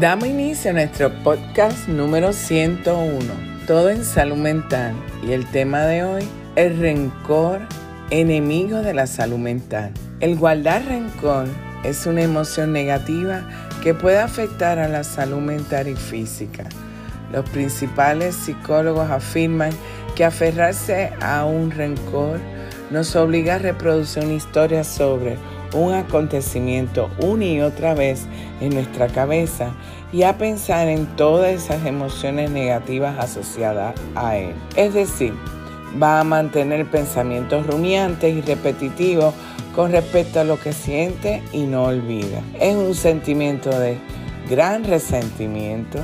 Damos inicio a nuestro podcast número 101, todo en salud mental. Y el tema de hoy, el rencor, enemigo de la salud mental. El guardar rencor es una emoción negativa que puede afectar a la salud mental y física. Los principales psicólogos afirman que aferrarse a un rencor nos obliga a reproducir una historia sobre un acontecimiento una y otra vez en nuestra cabeza y a pensar en todas esas emociones negativas asociadas a él. Es decir, va a mantener pensamientos rumiantes y repetitivos con respecto a lo que siente y no olvida. Es un sentimiento de gran resentimiento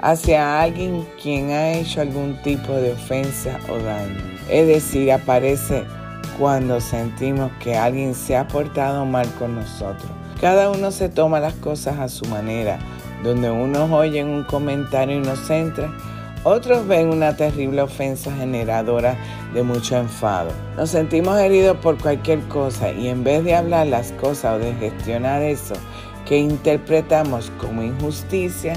hacia alguien quien ha hecho algún tipo de ofensa o daño. Es decir, aparece cuando sentimos que alguien se ha portado mal con nosotros. Cada uno se toma las cosas a su manera, donde unos oyen un comentario inocente, otros ven una terrible ofensa generadora de mucho enfado. Nos sentimos heridos por cualquier cosa y en vez de hablar las cosas o de gestionar eso que interpretamos como injusticia,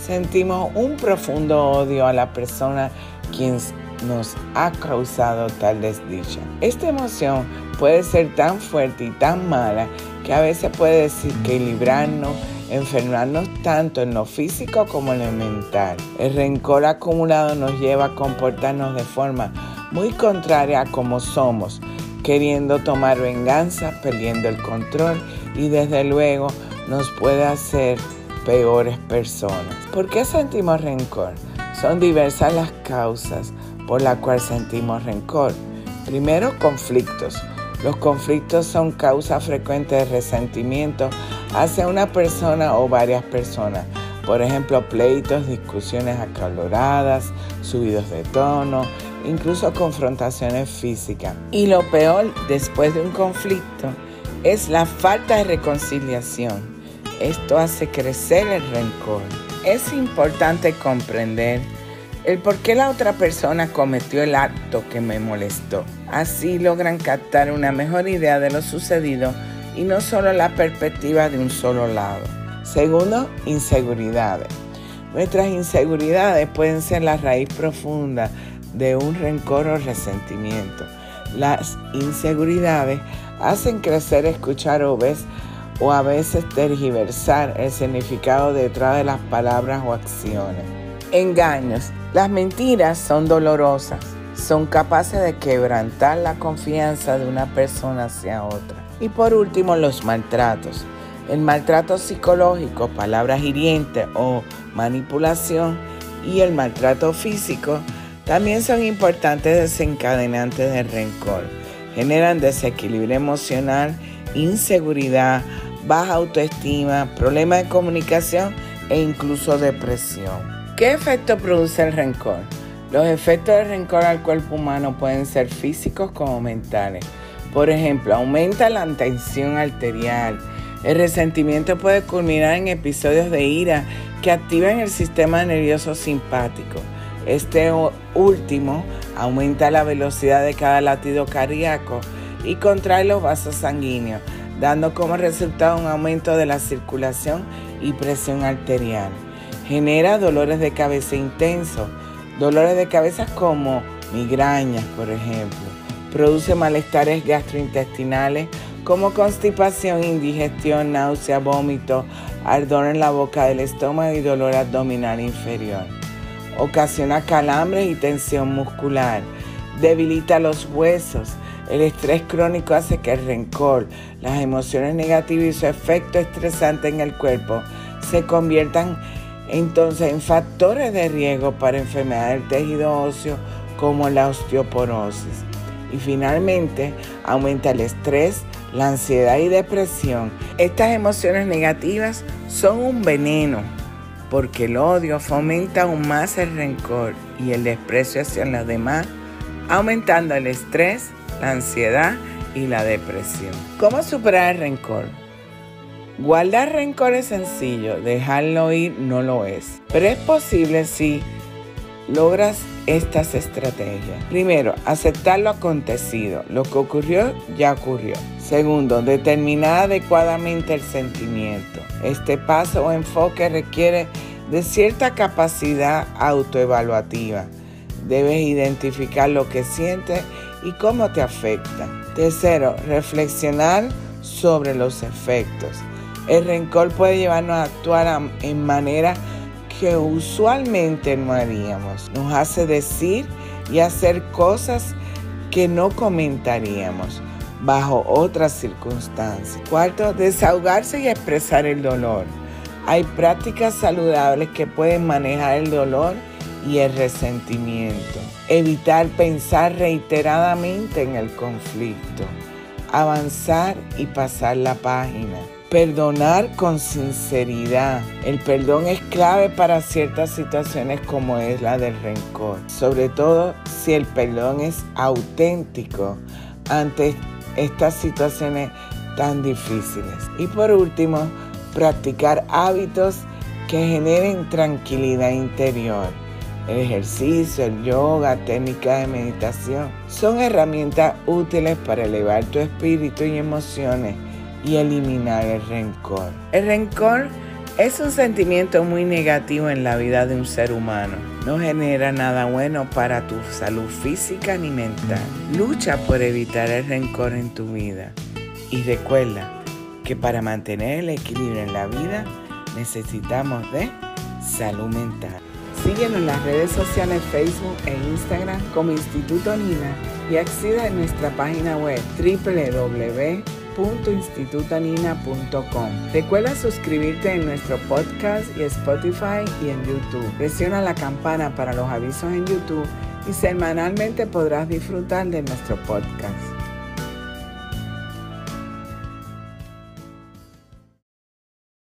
sentimos un profundo odio a la persona quien nos ha causado tal desdicha. Esta emoción puede ser tan fuerte y tan mala que a veces puede decir que librarnos, enfermarnos tanto en lo físico como en lo mental. El rencor acumulado nos lleva a comportarnos de forma muy contraria a como somos, queriendo tomar venganza, perdiendo el control y desde luego nos puede hacer peores personas. ¿Por qué sentimos rencor? Son diversas las causas por las cuales sentimos rencor. Primero, conflictos. Los conflictos son causa frecuente de resentimiento hacia una persona o varias personas. Por ejemplo, pleitos, discusiones acaloradas, subidos de tono, incluso confrontaciones físicas. Y lo peor después de un conflicto es la falta de reconciliación. Esto hace crecer el rencor. Es importante comprender el por qué la otra persona cometió el acto que me molestó. Así logran captar una mejor idea de lo sucedido y no solo la perspectiva de un solo lado. Segundo, inseguridades. Nuestras inseguridades pueden ser la raíz profunda de un rencor o resentimiento. Las inseguridades hacen crecer, escuchar o o a veces tergiversar el significado detrás de las palabras o acciones. Engaños. Las mentiras son dolorosas. Son capaces de quebrantar la confianza de una persona hacia otra. Y por último, los maltratos. El maltrato psicológico, palabras hirientes o manipulación y el maltrato físico también son importantes desencadenantes de rencor. Generan desequilibrio emocional, inseguridad, baja autoestima, problemas de comunicación e incluso depresión. ¿Qué efecto produce el rencor? Los efectos del rencor al cuerpo humano pueden ser físicos como mentales. Por ejemplo, aumenta la tensión arterial. El resentimiento puede culminar en episodios de ira que activan el sistema nervioso simpático. Este último aumenta la velocidad de cada latido cardíaco y contrae los vasos sanguíneos, dando como resultado un aumento de la circulación y presión arterial. Genera dolores de cabeza intensos, dolores de cabeza como migrañas, por ejemplo. Produce malestares gastrointestinales como constipación, indigestión, náusea, vómito, ardor en la boca del estómago y dolor abdominal inferior. Ocasiona calambres y tensión muscular. Debilita los huesos. El estrés crónico hace que el rencor, las emociones negativas y su efecto estresante en el cuerpo se conviertan entonces en factores de riesgo para enfermedades del tejido óseo como la osteoporosis. Y finalmente aumenta el estrés, la ansiedad y depresión. Estas emociones negativas son un veneno porque el odio fomenta aún más el rencor y el desprecio hacia los demás, aumentando el estrés, la ansiedad y la depresión. ¿Cómo superar el rencor? Guardar rencor es sencillo, dejarlo ir no lo es. Pero es posible si logras estas estrategias. Primero, aceptar lo acontecido. Lo que ocurrió, ya ocurrió. Segundo, determinar adecuadamente el sentimiento. Este paso o enfoque requiere de cierta capacidad autoevaluativa. Debes identificar lo que sientes y cómo te afecta. Tercero, reflexionar sobre los efectos. El rencor puede llevarnos a actuar en manera que usualmente no haríamos. Nos hace decir y hacer cosas que no comentaríamos bajo otras circunstancias. Cuarto, desahogarse y expresar el dolor. Hay prácticas saludables que pueden manejar el dolor y el resentimiento. Evitar pensar reiteradamente en el conflicto. Avanzar y pasar la página. Perdonar con sinceridad. El perdón es clave para ciertas situaciones como es la del rencor. Sobre todo si el perdón es auténtico ante estas situaciones tan difíciles. Y por último, practicar hábitos que generen tranquilidad interior. El ejercicio, el yoga, técnicas de meditación son herramientas útiles para elevar tu espíritu y emociones y eliminar el rencor. El rencor es un sentimiento muy negativo en la vida de un ser humano. No genera nada bueno para tu salud física ni mental. Lucha por evitar el rencor en tu vida. Y recuerda que para mantener el equilibrio en la vida necesitamos de salud mental. Síguenos en las redes sociales Facebook e Instagram como Instituto Nina y acceda a nuestra página web www.institutanina.com. Recuerda suscribirte en nuestro podcast y Spotify y en YouTube. Presiona la campana para los avisos en YouTube y semanalmente podrás disfrutar de nuestro podcast.